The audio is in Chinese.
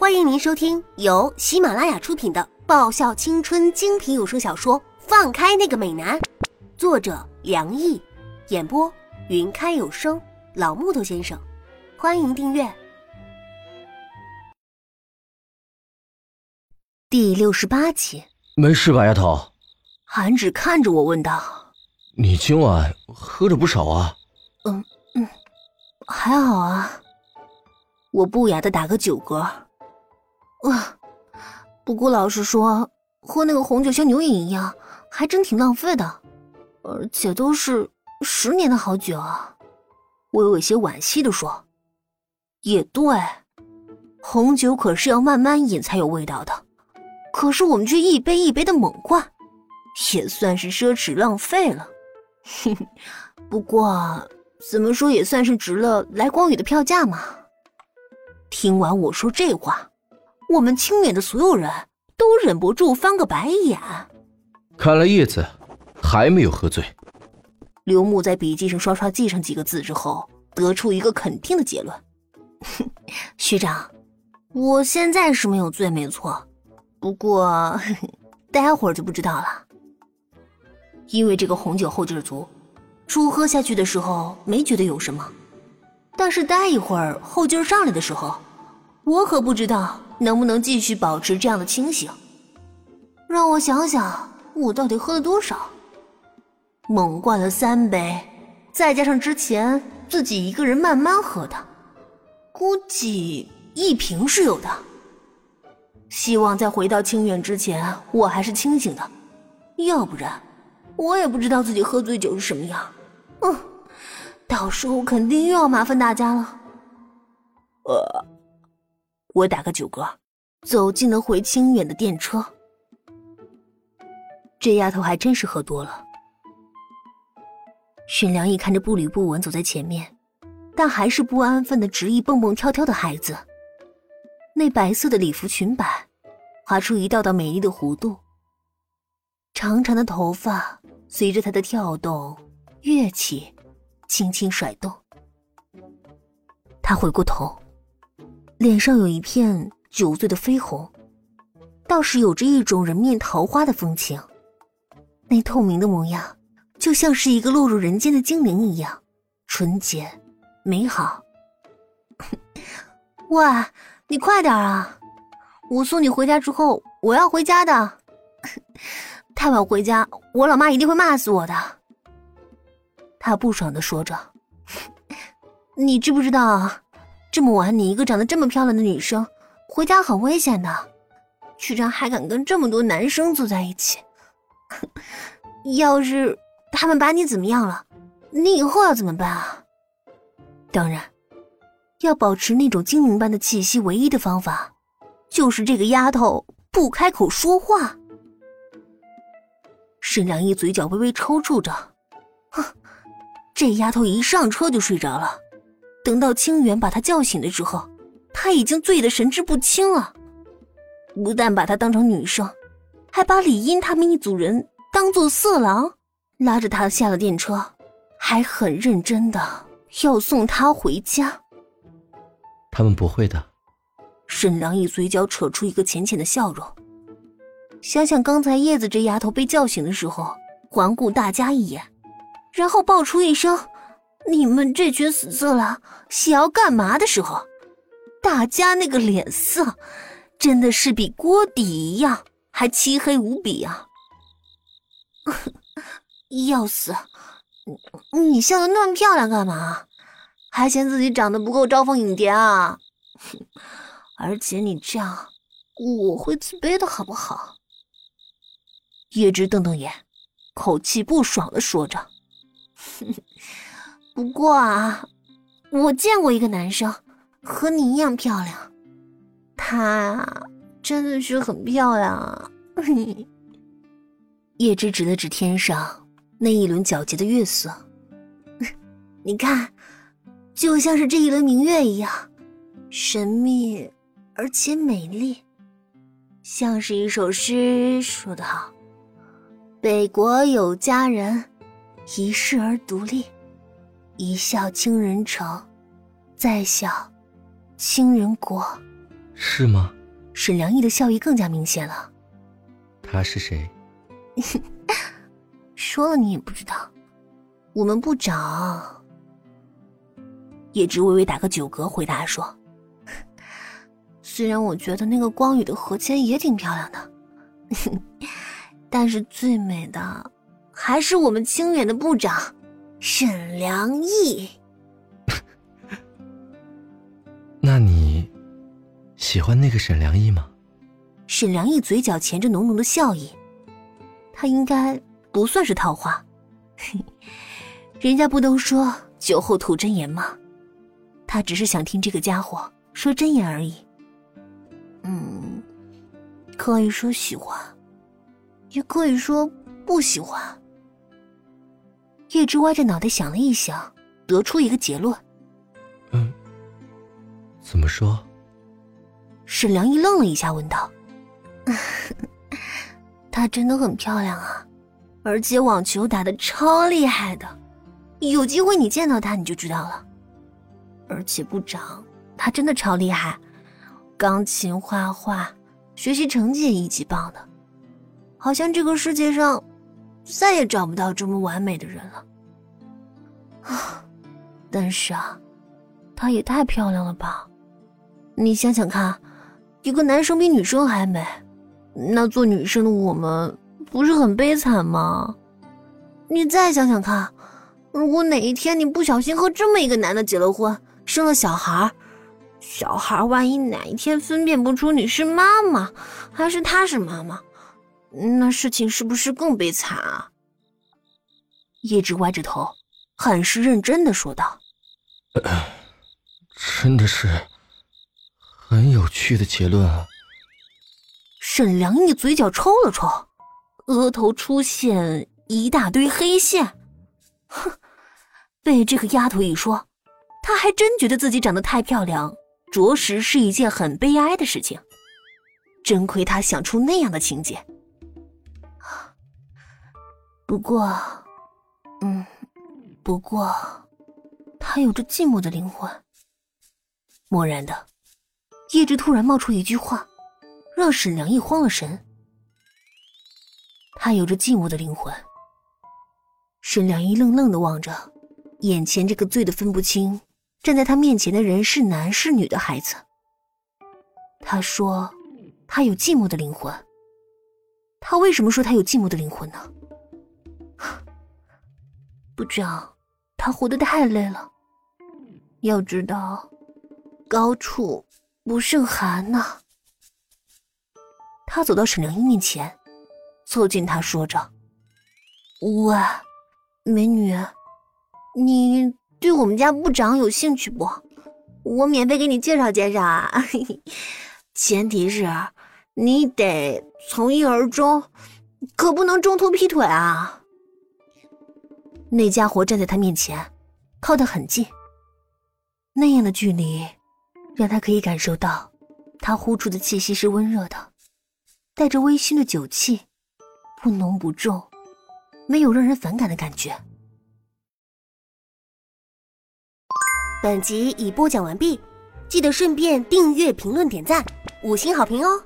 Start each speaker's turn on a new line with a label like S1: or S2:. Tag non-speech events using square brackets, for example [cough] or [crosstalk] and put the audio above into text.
S1: 欢迎您收听由喜马拉雅出品的爆笑青春精品有声小说《放开那个美男》，作者梁毅，演播云开有声老木头先生。欢迎订阅。第六十八集，
S2: 没事吧，丫头？
S1: 韩芷看着我问道：“
S2: 你今晚喝的不少啊？”“
S1: 嗯嗯，还好啊。”我不雅的打个酒嗝。啊，不过老实说，喝那个红酒像牛饮一样，还真挺浪费的，而且都是十年的好酒啊。我有些惋惜的说：“也对，红酒可是要慢慢饮才有味道的，可是我们却一杯一杯的猛灌，也算是奢侈浪费了。嘿嘿，不过怎么说也算是值了来光宇的票价嘛。”听完我说这话，我们清远的所有人都忍不住翻个白眼。
S2: 看来叶子还没有喝醉。
S1: 刘牧在笔记上刷刷记上几个字之后，得出一个肯定的结论：[laughs] 学长，我现在是没有醉，没错。不过待会儿就不知道了。因为这个红酒后劲足，初喝下去的时候没觉得有什么。但是待一会儿后劲上来的时候，我可不知道能不能继续保持这样的清醒。让我想想，我到底喝了多少？猛灌了三杯，再加上之前自己一个人慢慢喝的，估计一瓶是有的。希望在回到清远之前，我还是清醒的，要不然我也不知道自己喝醉酒是什么样。嗯。到时候肯定又要麻烦大家了。呃，我打个酒嗝，走进了回清远的电车。这丫头还真是喝多了。沈良义看着步履不稳走在前面，但还是不安分的执意蹦蹦跳跳的孩子。那白色的礼服裙摆，划出一道道美丽的弧度。长长的头发随着她的跳动跃起。轻轻甩动，他回过头，脸上有一片酒醉的绯红，倒是有着一种人面桃花的风情。那透明的模样，就像是一个落入人间的精灵一样，纯洁美好。[laughs] 喂，你快点啊！我送你回家之后，我要回家的。[laughs] 太晚回家，我老妈一定会骂死我的。他不爽的说着：“ [laughs] 你知不知道，这么晚你一个长得这么漂亮的女生回家很危险的，居然还敢跟这么多男生坐在一起。[laughs] 要是他们把你怎么样了，你以后要怎么办啊？当然，要保持那种精灵般的气息，唯一的方法就是这个丫头不开口说话。”沈良一嘴角微微抽搐着，哼。这丫头一上车就睡着了，等到清源把他叫醒的时候，他已经醉得神志不清了。不但把他当成女生，还把李英他们一组人当做色狼，拉着他下了电车，还很认真的要送他回家。
S2: 他们不会的。
S1: 沈良义嘴角扯出一个浅浅的笑容，想想刚才叶子这丫头被叫醒的时候，环顾大家一眼。然后爆出一声：“你们这群死色狼，想要干嘛？”的时候，大家那个脸色，真的是比锅底一样还漆黑无比啊！[laughs] 要死！你笑得那么漂亮干嘛？还嫌自己长得不够招蜂引蝶啊？[laughs] 而且你这样，我会自卑的好不好？叶芝瞪瞪眼，口气不爽的说着。不过啊，我见过一个男生和你一样漂亮，他真的是很漂亮啊！叶芝指了指天上那一轮皎洁的月色，你看，就像是这一轮明月一样，神秘而且美丽，像是一首诗说得好：“北国有佳人。”一世而独立，一笑倾人城，再笑倾人国。
S2: 是吗？
S1: 沈良义的笑意更加明显了。
S2: 他是谁？[laughs]
S1: 说了你也不知道。我们部长。叶芝微微打个酒嗝，回答说：“ [laughs] 虽然我觉得那个光宇的何谦也挺漂亮的，[laughs] 但是最美的还是我们清远的部长沈良义。[laughs]
S2: 那你喜欢那个沈良义吗？”
S1: 沈良义嘴角噙着浓浓的笑意，他应该不算是套话，[laughs] 人家不都说酒后吐真言吗？他只是想听这个家伙说真言而已。嗯，可以说喜欢，也可以说不喜欢。叶芝歪着脑袋想了一想，得出一个结论。
S2: 嗯，怎么说？
S1: 沈良一愣了一下，问道：“她真的很漂亮啊，而且网球打的超厉害的，有机会你见到她你就知道了。”而且部长，她真的超厉害，钢琴、画画，学习成绩也一级棒的，好像这个世界上再也找不到这么完美的人了。啊，但是啊，她也太漂亮了吧！你想想看，一个男生比女生还美，那做女生的我们不是很悲惨吗？你再想想看，如果哪一天你不小心和这么一个男的结了婚，生了小孩，小孩万一哪一天分辨不出你是妈妈还是他是妈妈，那事情是不是更悲惨啊？叶芝歪着头，很是认真的说道：[clears throat] “
S2: 真的是很有趣的结论啊。”
S1: 沈良义嘴角抽了抽，额头出现一大堆黑线，哼，被这个丫头一说。他还真觉得自己长得太漂亮，着实是一件很悲哀的事情。真亏他想出那样的情节。不过，嗯，不过，他有着寂寞的灵魂。蓦然的，叶芝突然冒出一句话，让沈良义慌了神。他有着寂寞的灵魂。沈良义愣愣的望着眼前这个醉得分不清。站在他面前的人是男是女的孩子。他说：“他有寂寞的灵魂。”他为什么说他有寂寞的灵魂呢？部长，他活得太累了。要知道，高处不胜寒呐。他走到沈良英面前，凑近他说着：“喂，美女，你……”对我们家部长有兴趣不？我免费给你介绍介绍啊，[laughs] 前提是你得从一而终，可不能中途劈腿啊。那家伙站在他面前，靠得很近，那样的距离让他可以感受到，他呼出的气息是温热的，带着微醺的酒气，不浓不重，没有让人反感的感觉。本集已播讲完毕，记得顺便订阅、评论、点赞、五星好评哦！